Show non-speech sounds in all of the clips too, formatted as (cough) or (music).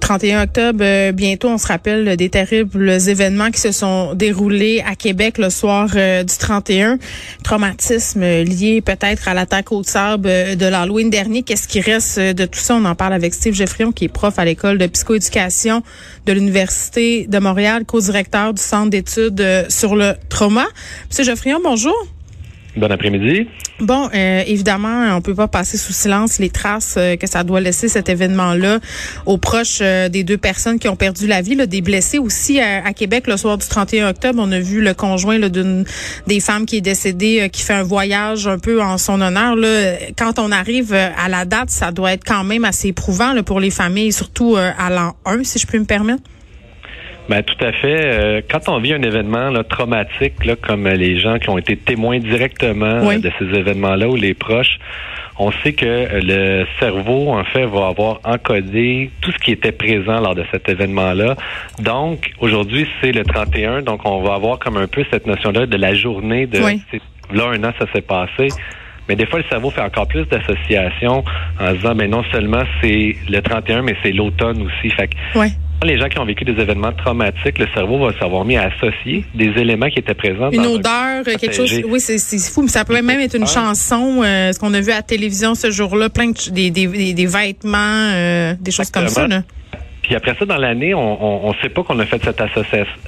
31 euh, octobre, euh, bientôt, on se rappelle des terribles événements qui se sont déroulés à Québec le soir euh, du 31. Traumatisme lié peut-être à l'attaque au sable de l'Halloween dernier. Qu'est-ce qui reste de tout ça? On en parle avec Steve Geffrion, qui est prof à l'école de psychoéducation de l'Université de Montréal, co-directeur du Centre d'études sur le trauma. Monsieur Geffrion, bonjour. Bon après-midi. Bon, euh, évidemment, on peut pas passer sous silence les traces euh, que ça doit laisser cet événement-là aux proches euh, des deux personnes qui ont perdu la vie, là, des blessés aussi à, Québec le soir du 31 octobre. On a vu le conjoint d'une des femmes qui est décédée, qui fait un voyage un peu en son honneur. Là. Quand on arrive à la date, ça doit être quand même assez éprouvant là, pour les familles, surtout à l'an 1, si je puis me permettre. Ben tout à fait. Euh, quand on vit un événement là, traumatique, là, comme les gens qui ont été témoins directement de ces événements-là ou les proches, on sait que le cerveau, en fait, va avoir encodé tout ce qui était présent lors de cet événement-là. Donc, aujourd'hui, c'est le 31, donc on va avoir comme un peu cette notion-là de la journée de... Là, un an, ça s'est passé. Mais des fois, le cerveau fait encore plus d'associations en disant, mais non seulement c'est le 31, mais c'est l'automne aussi. Fait que ouais. Les gens qui ont vécu des événements traumatiques, le cerveau va s'avoir mis à associer des éléments qui étaient présents. Une odeur, quelque chose. Oui, c'est fou. Mais ça peut même être une chanson, euh, ce qu'on a vu à la télévision ce jour-là, plein de des, des, des vêtements, euh, des choses comme ça. Là. Puis après ça, dans l'année, on ne sait pas qu'on a fait cette,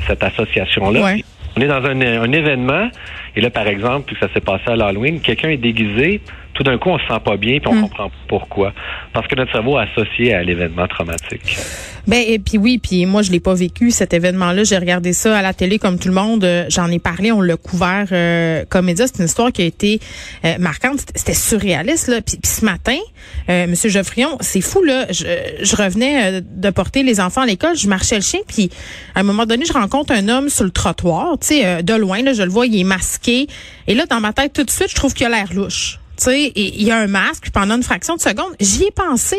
cette association-là. On est dans un, un, événement, et là, par exemple, puis ça s'est passé à l'Halloween, quelqu'un est déguisé, tout d'un coup, on se sent pas bien, puis on mm. comprend pourquoi. Parce que notre cerveau est associé à l'événement traumatique. Ben et puis oui, puis moi je l'ai pas vécu cet événement-là. J'ai regardé ça à la télé comme tout le monde. Euh, j'en ai parlé, on l'a couvert euh, comme média. C'est une histoire qui a été euh, marquante. C'était surréaliste là. Puis, ce matin, Monsieur Geoffrion, c'est fou là. Je, je revenais de porter les enfants à l'école, je marchais le chien, puis à un moment donné, je rencontre un homme sur le trottoir. Tu sais, de loin là, je le vois, il est masqué. Et là, dans ma tête, tout de suite, je trouve qu'il a l'air louche tu sais, il y a un masque, puis pendant une fraction de seconde, j'y ai pensé.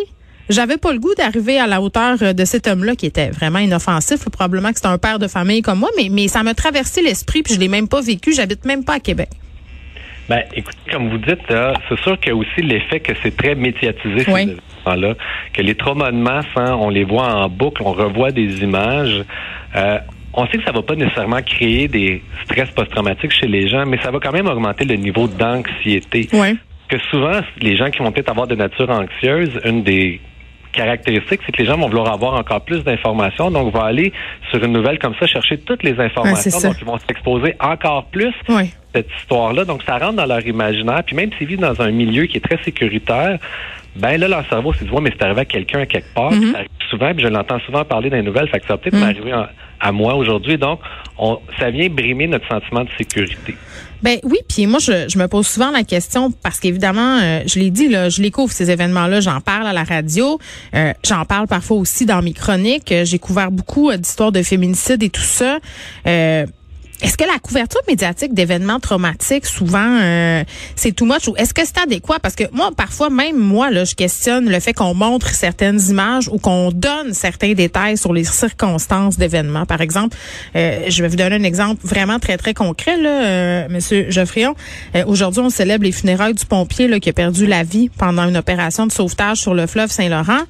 J'avais pas le goût d'arriver à la hauteur euh, de cet homme-là qui était vraiment inoffensif. Probablement que c'était un père de famille comme moi, mais, mais ça m'a traversé l'esprit puis je l'ai même pas vécu. J'habite même pas à Québec. Ben, écoutez, comme vous dites, c'est sûr qu'il y a aussi l'effet que c'est très médiatisé oui. là que les traumas de masse, hein, on les voit en boucle, on revoit des images. Euh, on sait que ça va pas nécessairement créer des stress post-traumatiques chez les gens, mais ça va quand même augmenter le niveau d'anxiété. Oui que souvent, les gens qui vont peut-être avoir de nature anxieuse, une des caractéristiques, c'est que les gens vont vouloir avoir encore plus d'informations, donc vont aller sur une nouvelle comme ça chercher toutes les informations, donc ils vont s'exposer encore plus à cette histoire-là. Donc ça rentre dans leur imaginaire, puis même s'ils vivent dans un milieu qui est très sécuritaire, ben là leur cerveau s'est dit mais c'est arrivé à quelqu'un à quelque part, mm-hmm. ça arrive souvent, puis je l'entends souvent parler dans les nouvelles, fait que ça va peut-être mm. m'arriver à moi aujourd'hui. Donc on, ça vient brimer notre sentiment de sécurité. Ben oui, puis moi je, me pose souvent la question parce qu'évidemment, euh, je l'ai dit là, je découvre ces événements-là, j'en parle à la radio, euh, j'en parle parfois aussi dans mes chroniques. J'ai couvert beaucoup euh, d'histoires de féminicide et tout ça. Est-ce que la couverture médiatique d'événements traumatiques, souvent, euh, c'est too much ou est-ce que c'est adéquat? Parce que moi, parfois, même moi, là, je questionne le fait qu'on montre certaines images ou qu'on donne certains détails sur les circonstances d'événements. Par exemple, euh, je vais vous donner un exemple vraiment très, très concret, là, euh, Monsieur Geoffrion. Aujourd'hui, on célèbre les funérailles du pompier là, qui a perdu la vie pendant une opération de sauvetage sur le fleuve Saint-Laurent.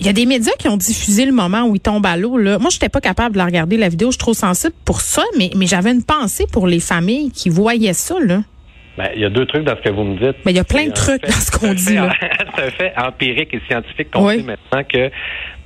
Il y a des médias qui ont diffusé le moment où il tombe à l'eau. Là. Moi, j'étais pas capable de regarder, la vidéo. Je suis trop sensible pour ça, mais, mais j'avais une pensée pour les familles qui voyaient ça. Là. Ben, il y a deux trucs dans ce que vous me dites. Mais il y a plein de trucs dans ce qu'on dit. (laughs) c'est un fait empirique et scientifique qu'on sait maintenant que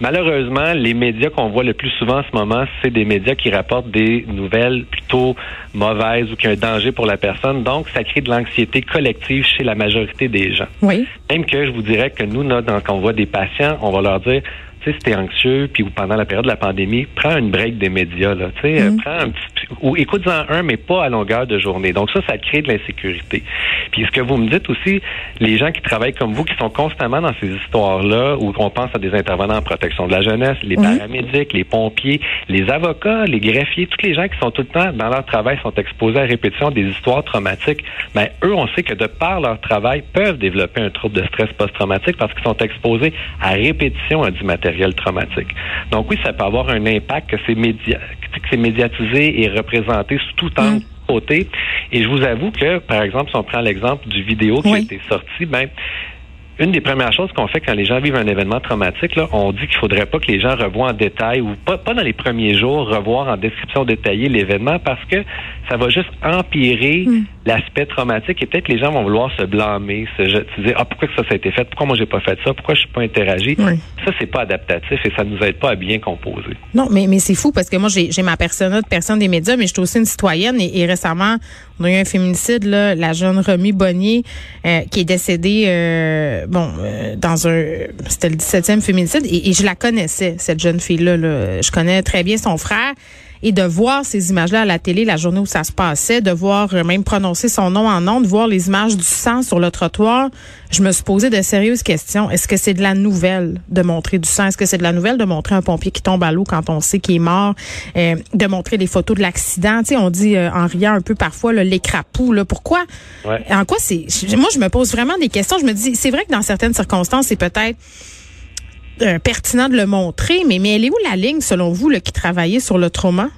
malheureusement, les médias qu'on voit le plus souvent en ce moment, c'est des médias qui rapportent des nouvelles plutôt mauvaises ou qui ont un danger pour la personne. Donc, ça crée de l'anxiété collective chez la majorité des gens. Oui. Même que je vous dirais que nous, là, quand on voit des patients, on va leur dire tu sais, si t'es anxieux, puis pendant la période de la pandémie, prends une break des médias, là, tu sais, mm. prends un petit, ou écoute-en un, mais pas à longueur de journée. Donc ça, ça crée de l'insécurité. Puis ce que vous me dites aussi, les gens qui travaillent comme vous, qui sont constamment dans ces histoires-là, où on pense à des intervenants en protection de la jeunesse, les paramédics, les pompiers, les avocats, les greffiers, tous les gens qui sont tout le temps dans leur travail sont exposés à répétition des histoires traumatiques. Mais ben, eux, on sait que de par leur travail, peuvent développer un trouble de stress post-traumatique parce qu'ils sont exposés à répétition à du matériel traumatique. Donc oui, ça peut avoir un impact que c'est médiatisé et représenté sous tout angle. Côté. Et je vous avoue que, par exemple, si on prend l'exemple du vidéo qui a été sorti, ben, une des premières choses qu'on fait quand les gens vivent un événement traumatique, là, on dit qu'il faudrait pas que les gens revoient en détail ou pas, pas dans les premiers jours revoir en description détaillée l'événement parce que ça va juste empirer hmm. l'aspect traumatique et peut-être les gens vont vouloir se blâmer, se, dire ah pourquoi que ça, ça a été fait, pourquoi moi j'ai pas fait ça, pourquoi je suis pas interagi? Ça c'est pas adaptatif et ça nous aide pas à bien composer. Non, mais mais c'est fou parce que moi j'ai ma persona de personne des médias, mais je suis aussi une citoyenne et, récemment on a eu un féminicide là, la jeune Romy Bonnier euh, qui est décédée euh, bon euh, dans un c'était le 17e féminicide et, je la connaissais cette jeune fille là, là. je connais très bien son frère et de voir ces images-là à la télé la journée où ça se passait, de voir euh, même prononcer son nom en nom, de voir les images du sang sur le trottoir, je me suis posé de sérieuses questions. Est-ce que c'est de la nouvelle de montrer du sang? Est-ce que c'est de la nouvelle de montrer un pompier qui tombe à l'eau quand on sait qu'il est mort? Euh, de montrer des photos de l'accident? Tu sais, on dit euh, en riant un peu parfois l'écrapou. Là. Pourquoi? En quoi c'est... Moi, je me pose vraiment des questions. Je me dis, c'est vrai que dans certaines circonstances, c'est peut-être euh, pertinent de le montrer, mais, mais elle est où la ligne, selon vous, là, qui travaillait sur le trauma?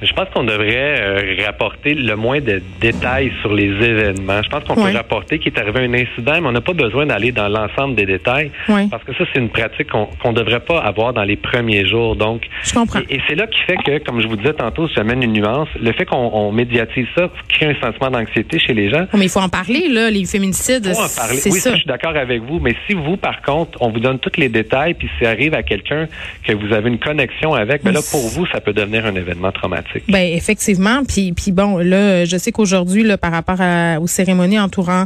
Je pense qu'on devrait euh, rapporter le moins de détails sur les événements. Je pense qu'on peut rapporter qu'il est arrivé un incident, mais on n'a pas besoin d'aller dans l'ensemble des détails parce que ça, c'est une pratique qu'on ne devrait pas avoir dans les premiers jours. Donc, je comprends. Et, c'est là qui fait que, comme je vous disais tantôt, si j'amène une nuance, le fait qu'on médiatise ça crée un sentiment d'anxiété chez les gens. mais il faut en parler, là, les féminicides. Il faut en parler. Oui, ça. je suis d'accord avec vous. Mais si vous, par contre, on vous donne tous les détails, puis si arrive à quelqu'un que vous avez une connexion avec, ben là, pour vous, ça peut devenir un événement traumatique. Ben effectivement, puis puis bon là, je sais qu'aujourd'hui là par rapport aux cérémonies entourant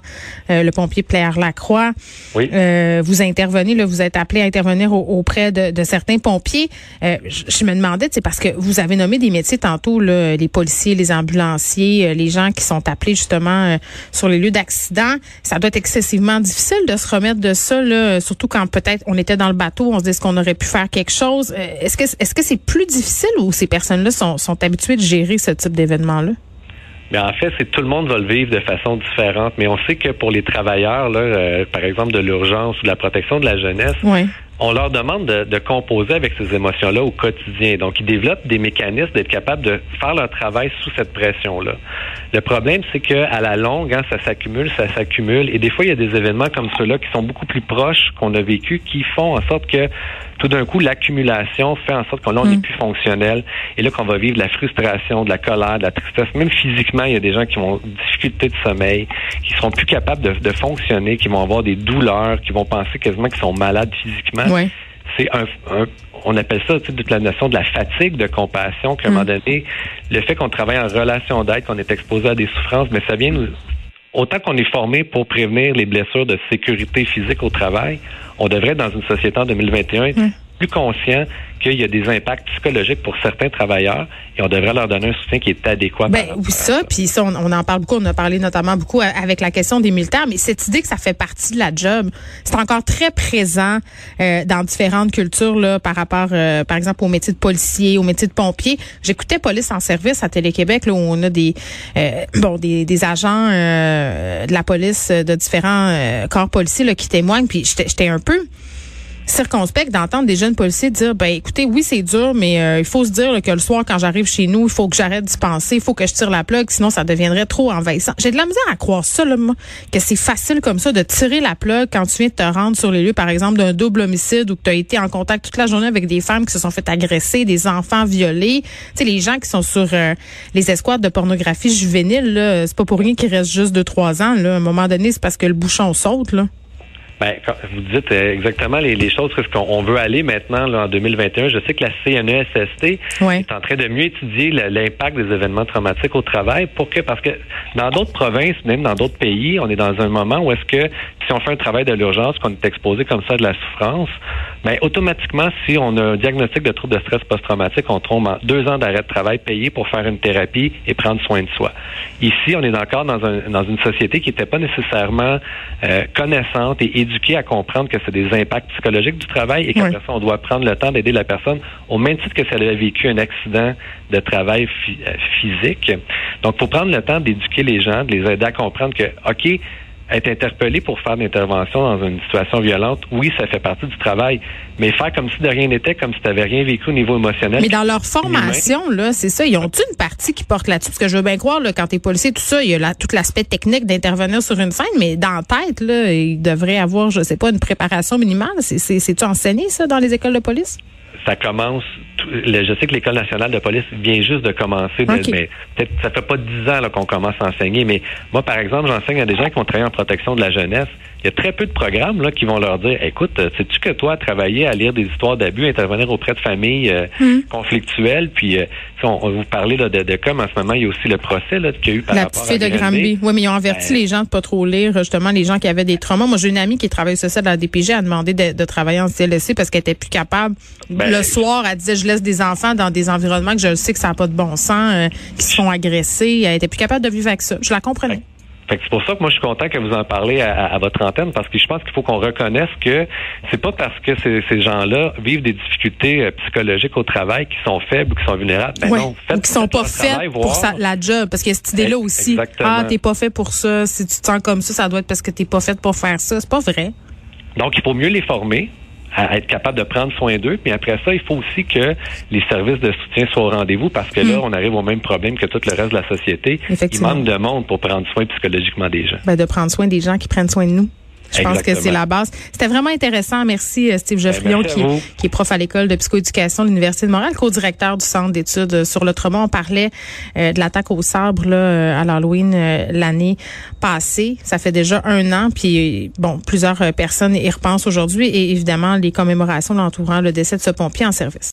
euh, le pompier Claire Lacroix, oui. euh, vous intervenez là, vous êtes appelé à intervenir auprès de, de, certains pompiers. Euh, je, me demandais, c'est parce que vous avez nommé des métiers tantôt là, les policiers, les ambulanciers, euh, les gens qui sont appelés justement sur les lieux d'accident. Ça doit être excessivement difficile de se remettre de ça là, surtout quand peut-être on était dans le bateau, on se dit qu'on aurait pu faire quelque chose? est-ce que est-ce que c'est plus difficile ou ces personnes-là sont, sont habituées de gérer ce type d'événement-là? Mais en fait, c'est tout le monde va le vivre de façon différente. Mais on sait que pour les travailleurs, là, euh, par exemple de l'urgence ou de la protection de la jeunesse, on leur demande de, composer avec ces émotions-là au quotidien. Donc, ils développent des mécanismes d'être capables de faire leur travail sous cette pression-là. Le problème, c'est que à la longue, hein, ça s'accumule, ça s'accumule, et des fois, il y a des événements comme ceux-là qui sont beaucoup plus proches qu'on a vécu, qui font en sorte que tout d'un coup, l'accumulation fait en sorte qu'on n'est mm. plus fonctionnel, et là qu'on va vivre de la frustration, de la colère, de la tristesse. Même physiquement, il y a des gens qui vont difficulté de sommeil, qui seront plus capables de, de fonctionner, qui vont avoir des douleurs, qui vont penser quasiment qu'ils sont malades physiquement c'est un, on appelle ça toute la notion de la fatigue de compassion qu'à un moment mm. donné, le fait qu'on travaille en relation d'aide, qu'on est exposé à des souffrances, mais ça vient autant qu'on est formé pour prévenir les blessures de sécurité physique au travail, on devrait dans une société en 2021 être plus conscient qu'il y a des impacts psychologiques pour certains travailleurs et on devrait leur donner un soutien qui est adéquat. Ben oui, ça, puis ça, on, en parle beaucoup, on a parlé notamment beaucoup avec la question des militaires, mais cette idée que ça fait partie de la job, c'est encore très présent euh, dans différentes cultures là, par rapport, euh, par exemple, au métier de policier, au métier de pompier. J'écoutais Police en service à Télé-Québec, là, où on a des euh, bon des, des agents de la police de différents corps policiers là, qui témoignent, puis j'étais un peu circonspect d'entendre des jeunes policiers dire ben écoutez oui c'est dur mais euh, il faut se dire que le soir quand j'arrive chez nous il faut que j'arrête d'y penser il faut que je tire la plug sinon ça deviendrait trop envahissant. J'ai de la misère à croire ça moi, que c'est facile comme ça de tirer la plug quand tu viens de te rendre sur les lieux par exemple d'un double homicide ou que tu as été en contact toute la journée avec des femmes qui se sont fait agresser des enfants violés. Tu sais les gens qui sont sur euh, les escouades de pornographie juvénile là c'est pas pour rien qu'ils restent juste de trois ans là. À un moment donné c'est parce que le bouchon saute là ben, vous dites euh, exactement les, choses qu'on veut aller maintenant là, en 2021. Je sais que la CNESST est en train de mieux étudier l'impact des événements traumatiques au travail. Pour que, parce que dans d'autres provinces, même dans d'autres pays, on est dans un moment où est-ce que si on fait un travail de l'urgence, qu'on est exposé comme ça de la souffrance, ben automatiquement, si on a un diagnostic de trouble de stress post-traumatique, on tombe en deux ans d'arrêt de travail payé pour faire une thérapie et prendre soin de soi. Ici, on est encore dans, un, dans une société qui n'était pas nécessairement euh, connaissante et éduquée à comprendre que c'est des impacts psychologiques du travail et qu'après ça, on doit prendre le temps d'aider la personne au même titre que si elle avait vécu un accident de travail euh, physique. Donc, il faut prendre le temps d'éduquer les gens, de les aider à comprendre que, OK, être interpellé pour faire une intervention dans une situation violente, oui, ça fait partie du travail. Mais faire comme si de rien n'était, comme si tu n'avais rien vécu au niveau émotionnel. Mais dans leur formation, là, c'est ça. Ils ont une partie qui porte là-dessus? Parce que je veux bien croire, là, quand t'es policier, tout ça, il y a tout l'aspect technique d'intervenir sur une scène, mais dans la tête, là, ils devraient avoir, je sais pas, une préparation minimale. C'est-tu enseigné, ça, dans les écoles de police? ça commence. Je sais que l'école nationale de police vient juste de commencer, mais peut-être ça fait pas dix ans qu'on commence à enseigner. Mais moi, par exemple, j'enseigne à des gens qui vont travailler en protection de la jeunesse. Il y a très peu de programmes là qui vont leur dire, écoute, sais-tu que toi, travailler à lire des histoires d'abus, intervenir auprès de familles euh, hmm. conflictuelles, puis euh, on, vous parler là, de, de comme en ce moment, il y a aussi le procès là qu'il y a eu par la rapport à de Granby. Oui, mais ils ont averti les gens de pas trop lire, justement, les gens qui avaient des traumas. Moi, j'ai une amie qui travaille sur ça dans la DPG, a demandé de, travailler en CLSC parce qu'elle était plus capable. Ben, le soir, elle disait, je laisse des enfants dans des environnements que je sais que ça n'a pas de bon sens, euh, qui se font agresser. Elle était plus capable de vivre avec ça. Je la comprenais c'est pour ça que moi je suis content que vous en parlez à, votre antenne parce que je pense qu'il faut qu'on reconnaisse que c'est pas parce que ces, gens-là vivent des difficultés euh, psychologiques au travail qui sont faibles ou qui sont vulnérables. Ben non, ou qui sont pas faits pour la job parce qu'il y a cette idée-là aussi. Ah, t'es pas fait pour ça. Si tu te sens comme ça, ça doit être parce que t'es pas fait pour faire ça. C'est pas vrai. Donc il faut mieux les former à être capable de prendre soin d'eux. Puis après ça, il faut aussi que les services de soutien soient au rendez-vous parce que là, hmm. on arrive au même problème que tout le reste de la société. Il manque de monde pour prendre soin psychologiquement des gens. Ben, de prendre soin des gens qui prennent soin de nous. Je pense que c'est la base. C'était vraiment intéressant. Merci euh, Steve ben, Geoffrion qui, qui, est prof à l'école de psychoéducation de l'Université de Montréal, co-directeur du Centre d'études sur le trauma. On parlait euh, de l'attaque au sabre là, euh, à l'Halloween l'année passée. Ça fait déjà un an. Puis bon, plusieurs personnes y repensent aujourd'hui et évidemment les commémorations entourant le décès de ce pompier en service.